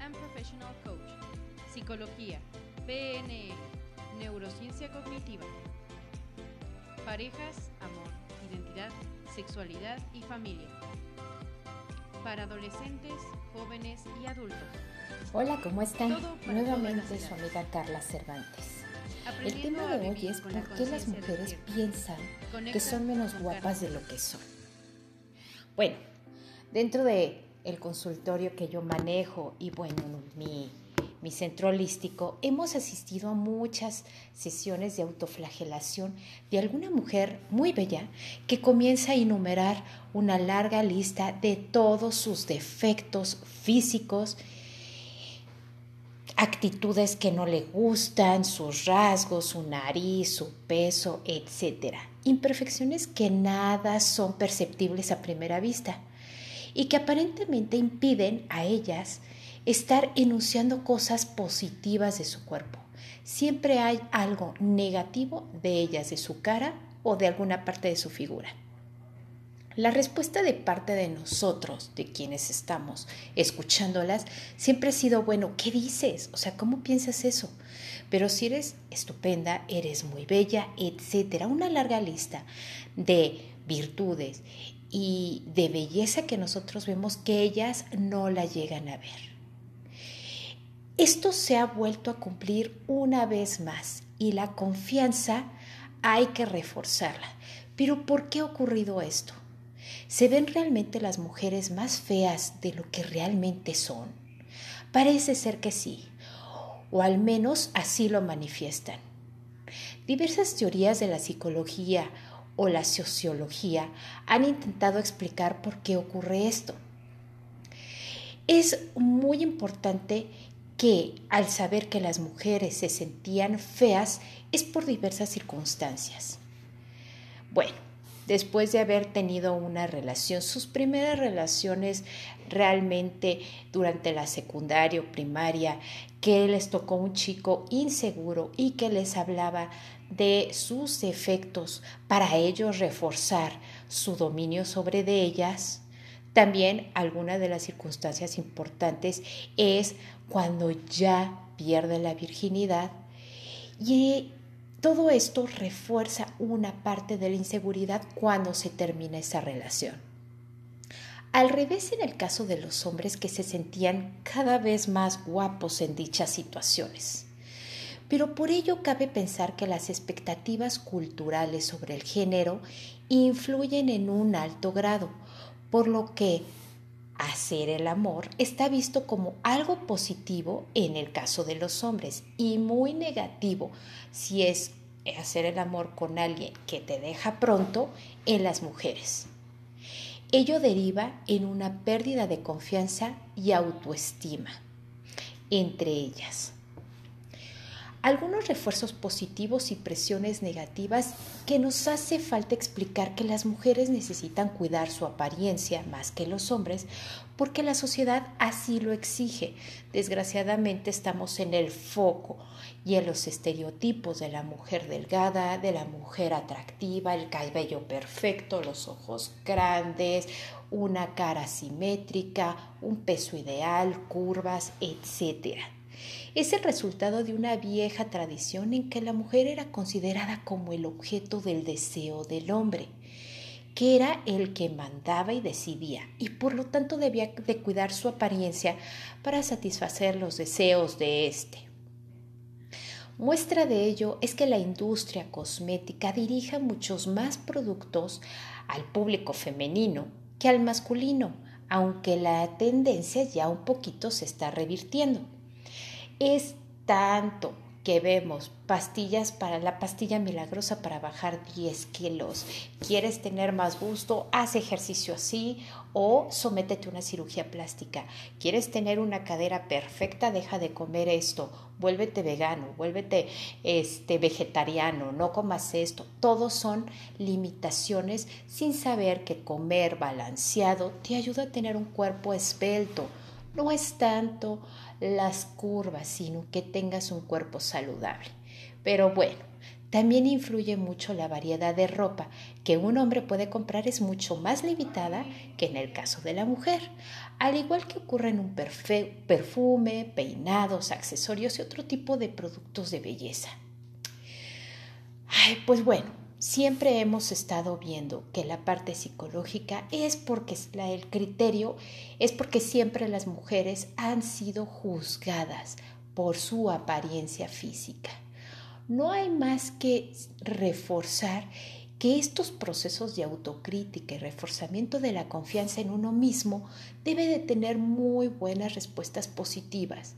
and Professional Coach, Psicología, PNL, Neurociencia Cognitiva, Parejas, Amor, Identidad, Sexualidad y Familia. Para adolescentes, jóvenes y adultos. Hola, ¿cómo están? Nuevamente su amiga Carla Cervantes. El tema de hoy es por qué las mujeres piensan que son menos guapas de lo que son. Bueno, dentro de el consultorio que yo manejo y bueno, mi, mi centro holístico, hemos asistido a muchas sesiones de autoflagelación de alguna mujer muy bella que comienza a enumerar una larga lista de todos sus defectos físicos actitudes que no le gustan, sus rasgos, su nariz, su peso, etc. Imperfecciones que nada son perceptibles a primera vista y que aparentemente impiden a ellas estar enunciando cosas positivas de su cuerpo. Siempre hay algo negativo de ellas, de su cara o de alguna parte de su figura. La respuesta de parte de nosotros, de quienes estamos escuchándolas, siempre ha sido, bueno, ¿qué dices? O sea, ¿cómo piensas eso? Pero si eres estupenda, eres muy bella, etcétera, una larga lista de virtudes y de belleza que nosotros vemos que ellas no la llegan a ver. Esto se ha vuelto a cumplir una vez más y la confianza hay que reforzarla. Pero ¿por qué ha ocurrido esto? ¿Se ven realmente las mujeres más feas de lo que realmente son? Parece ser que sí, o al menos así lo manifiestan. Diversas teorías de la psicología o la sociología han intentado explicar por qué ocurre esto. Es muy importante que al saber que las mujeres se sentían feas es por diversas circunstancias. Bueno, después de haber tenido una relación, sus primeras relaciones realmente durante la secundaria o primaria, que les tocó un chico inseguro y que les hablaba de sus defectos para ellos reforzar su dominio sobre de ellas. También alguna de las circunstancias importantes es cuando ya pierde la virginidad y todo esto refuerza una parte de la inseguridad cuando se termina esa relación. Al revés en el caso de los hombres que se sentían cada vez más guapos en dichas situaciones. Pero por ello cabe pensar que las expectativas culturales sobre el género influyen en un alto grado, por lo que hacer el amor está visto como algo positivo en el caso de los hombres y muy negativo si es hacer el amor con alguien que te deja pronto en las mujeres. Ello deriva en una pérdida de confianza y autoestima entre ellas algunos refuerzos positivos y presiones negativas que nos hace falta explicar que las mujeres necesitan cuidar su apariencia más que los hombres porque la sociedad así lo exige. Desgraciadamente estamos en el foco y en los estereotipos de la mujer delgada, de la mujer atractiva, el cabello perfecto, los ojos grandes, una cara simétrica, un peso ideal, curvas, etcétera es el resultado de una vieja tradición en que la mujer era considerada como el objeto del deseo del hombre, que era el que mandaba y decidía, y por lo tanto debía de cuidar su apariencia para satisfacer los deseos de éste. Muestra de ello es que la industria cosmética dirija muchos más productos al público femenino que al masculino, aunque la tendencia ya un poquito se está revirtiendo. Es tanto que vemos pastillas para la pastilla milagrosa para bajar 10 kilos. ¿Quieres tener más gusto? Haz ejercicio así o sométete a una cirugía plástica. ¿Quieres tener una cadera perfecta? Deja de comer esto. Vuélvete vegano, vuélvete este, vegetariano, no comas esto. Todos son limitaciones sin saber que comer balanceado te ayuda a tener un cuerpo esbelto. No es tanto las curvas, sino que tengas un cuerpo saludable. Pero bueno, también influye mucho la variedad de ropa que un hombre puede comprar es mucho más limitada que en el caso de la mujer. al igual que ocurre en un perfume, peinados, accesorios y otro tipo de productos de belleza. Ay, pues bueno, siempre hemos estado viendo que la parte psicológica es porque el criterio es porque siempre las mujeres han sido juzgadas por su apariencia física. No hay más que reforzar que estos procesos de autocrítica y reforzamiento de la confianza en uno mismo debe de tener muy buenas respuestas positivas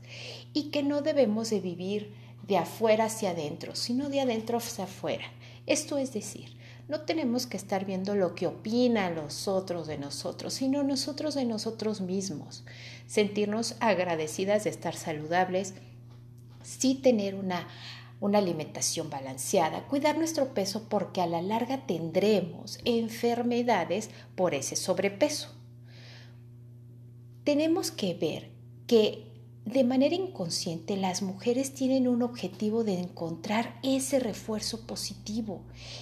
y que no debemos de vivir de afuera hacia adentro, sino de adentro hacia afuera. Esto es decir, no tenemos que estar viendo lo que opinan los otros de nosotros, sino nosotros de nosotros mismos. Sentirnos agradecidas de estar saludables, sí tener una una alimentación balanceada, cuidar nuestro peso porque a la larga tendremos enfermedades por ese sobrepeso. Tenemos que ver que de manera inconsciente las mujeres tienen un objetivo de encontrar ese refuerzo positivo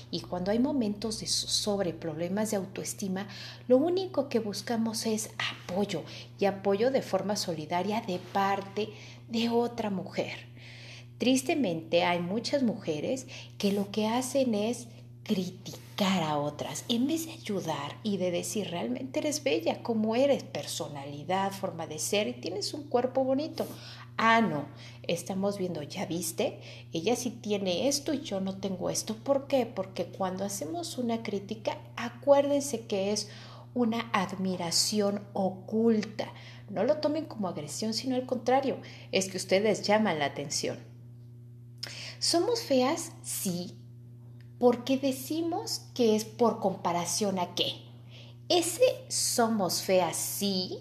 y cuando hay momentos de sobre problemas de autoestima, lo único que buscamos es apoyo y apoyo de forma solidaria de parte de otra mujer. Tristemente hay muchas mujeres que lo que hacen es criticar a otras en vez de ayudar y de decir realmente eres bella, como eres, personalidad, forma de ser y tienes un cuerpo bonito. Ah, no, estamos viendo, ya viste, ella sí tiene esto y yo no tengo esto. ¿Por qué? Porque cuando hacemos una crítica, acuérdense que es una admiración oculta. No lo tomen como agresión, sino al contrario, es que ustedes llaman la atención. ¿Somos feas? Sí, porque decimos que es por comparación a qué. Ese somos feas, sí,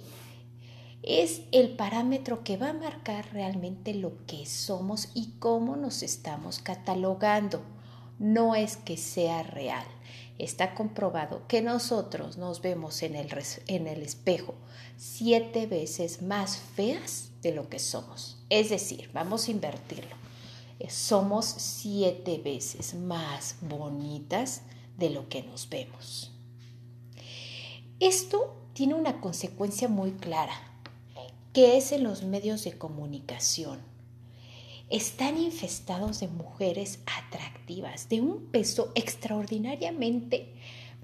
es el parámetro que va a marcar realmente lo que somos y cómo nos estamos catalogando. No es que sea real. Está comprobado que nosotros nos vemos en el, en el espejo siete veces más feas de lo que somos. Es decir, vamos a invertirlo somos siete veces más bonitas de lo que nos vemos. Esto tiene una consecuencia muy clara, que es en los medios de comunicación. Están infestados de mujeres atractivas, de un peso extraordinariamente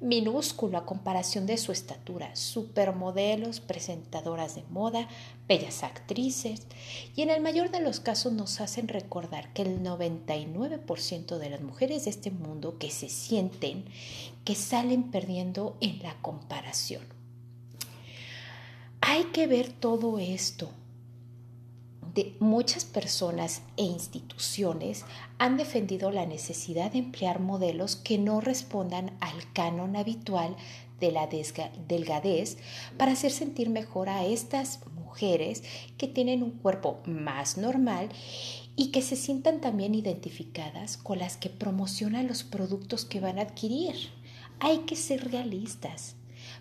minúsculo a comparación de su estatura, supermodelos, presentadoras de moda, bellas actrices, y en el mayor de los casos nos hacen recordar que el 99% de las mujeres de este mundo que se sienten que salen perdiendo en la comparación. Hay que ver todo esto muchas personas e instituciones han defendido la necesidad de emplear modelos que no respondan al canon habitual de la delgadez para hacer sentir mejor a estas mujeres que tienen un cuerpo más normal y que se sientan también identificadas con las que promocionan los productos que van a adquirir. Hay que ser realistas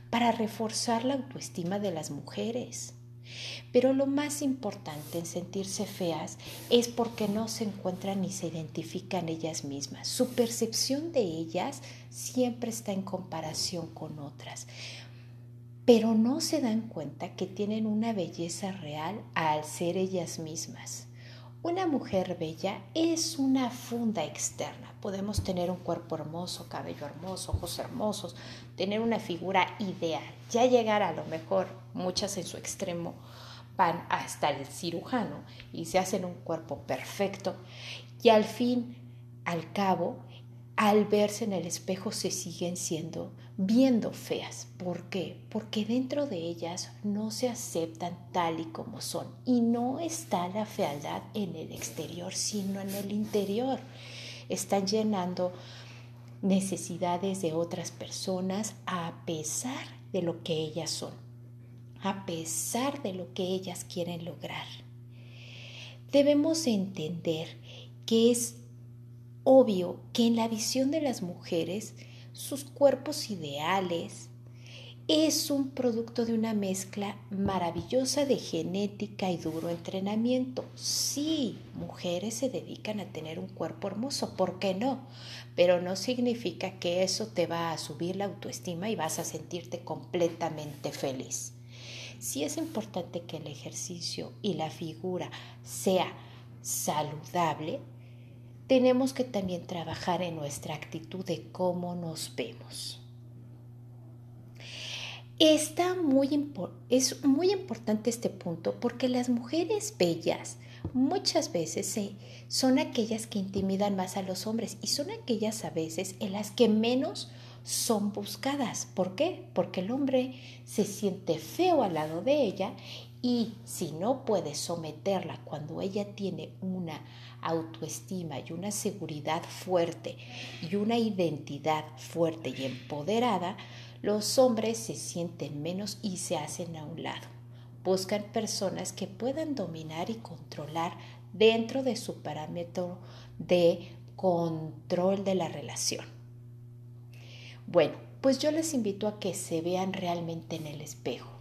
para reforzar la autoestima de las mujeres. Pero lo más importante en sentirse feas es porque no se encuentran ni se identifican ellas mismas. Su percepción de ellas siempre está en comparación con otras. Pero no se dan cuenta que tienen una belleza real al ser ellas mismas. Una mujer bella es una funda externa. Podemos tener un cuerpo hermoso, cabello hermoso, ojos hermosos, tener una figura ideal, ya llegar a lo mejor, muchas en su extremo, van hasta el cirujano y se hacen un cuerpo perfecto y al fin, al cabo, al verse en el espejo se siguen siendo viendo feas. ¿Por qué? Porque dentro de ellas no se aceptan tal y como son. Y no está la fealdad en el exterior, sino en el interior. Están llenando necesidades de otras personas a pesar de lo que ellas son, a pesar de lo que ellas quieren lograr. Debemos entender que es obvio que en la visión de las mujeres, sus cuerpos ideales es un producto de una mezcla maravillosa de genética y duro entrenamiento. Sí, mujeres se dedican a tener un cuerpo hermoso, ¿por qué no? Pero no significa que eso te va a subir la autoestima y vas a sentirte completamente feliz. Si es importante que el ejercicio y la figura sea saludable, tenemos que también trabajar en nuestra actitud de cómo nos vemos. Está muy, es muy importante este punto porque las mujeres bellas muchas veces son aquellas que intimidan más a los hombres y son aquellas a veces en las que menos son buscadas. ¿Por qué? Porque el hombre se siente feo al lado de ella y si no puede someterla cuando ella tiene una autoestima y una seguridad fuerte y una identidad fuerte y empoderada, los hombres se sienten menos y se hacen a un lado. Buscan personas que puedan dominar y controlar dentro de su parámetro de control de la relación. Bueno, pues yo les invito a que se vean realmente en el espejo.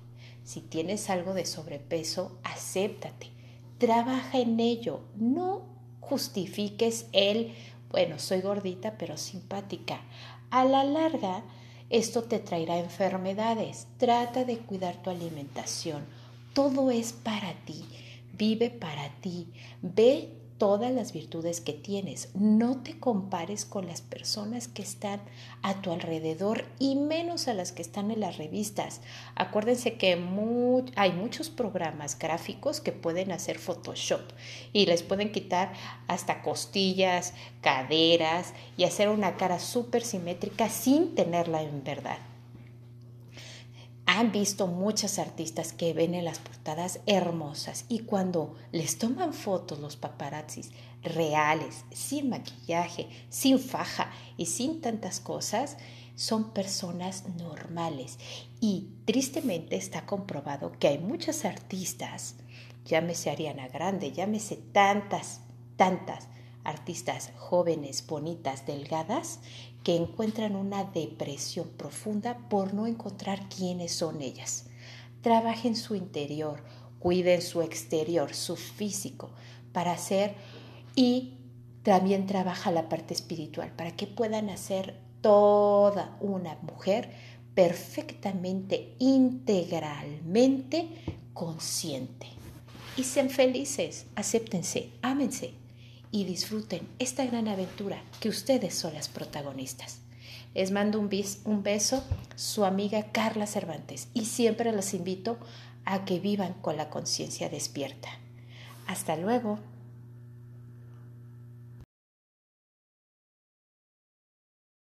Si tienes algo de sobrepeso, acéptate, trabaja en ello, no justifiques el, bueno, soy gordita pero simpática. A la larga, esto te traerá enfermedades. Trata de cuidar tu alimentación. Todo es para ti. Vive para ti. Ve todas las virtudes que tienes. No te compares con las personas que están a tu alrededor y menos a las que están en las revistas. Acuérdense que hay muchos programas gráficos que pueden hacer Photoshop y les pueden quitar hasta costillas, caderas y hacer una cara súper simétrica sin tenerla en verdad han visto muchas artistas que ven en las portadas hermosas y cuando les toman fotos los paparazzis reales, sin maquillaje, sin faja y sin tantas cosas, son personas normales. Y tristemente está comprobado que hay muchas artistas, llámese Ariana Grande, llámese tantas, tantas artistas jóvenes, bonitas, delgadas, que encuentran una depresión profunda por no encontrar quiénes son ellas. Trabajen su interior, cuiden su exterior, su físico, para hacer y también trabaja la parte espiritual, para que puedan hacer toda una mujer perfectamente, integralmente consciente. Y sean felices, acéptense, ámense, y disfruten esta gran aventura que ustedes son las protagonistas. Les mando un, un beso, su amiga Carla Cervantes, y siempre los invito a que vivan con la conciencia despierta. Hasta luego.